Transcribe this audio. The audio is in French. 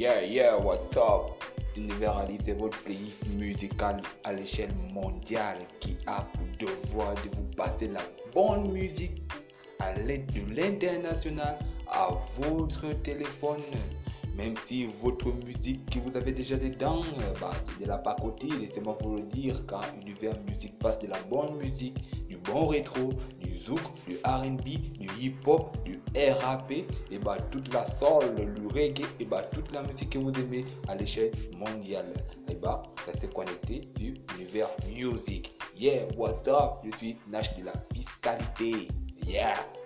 Yeah, yeah, what's up? Univers c'est votre playlist musicale à l'échelle mondiale qui a pour devoir de vous passer la bonne musique à l'aide de l'international à votre téléphone. Même si votre musique que vous avez déjà dedans, euh, bah, c'est de la pacotille, laissez-moi vous le dire, quand Univers Musique passe de la bonne musique, du bon rétro, du RB, du hip-hop, du RAP, et bah toute la soul, le reggae, et bah toute la musique que vous aimez à l'échelle mondiale. Et bah restez connecté sur Univers Music. Yeah, what's up? Je suis Nash de la fiscalité. Yeah!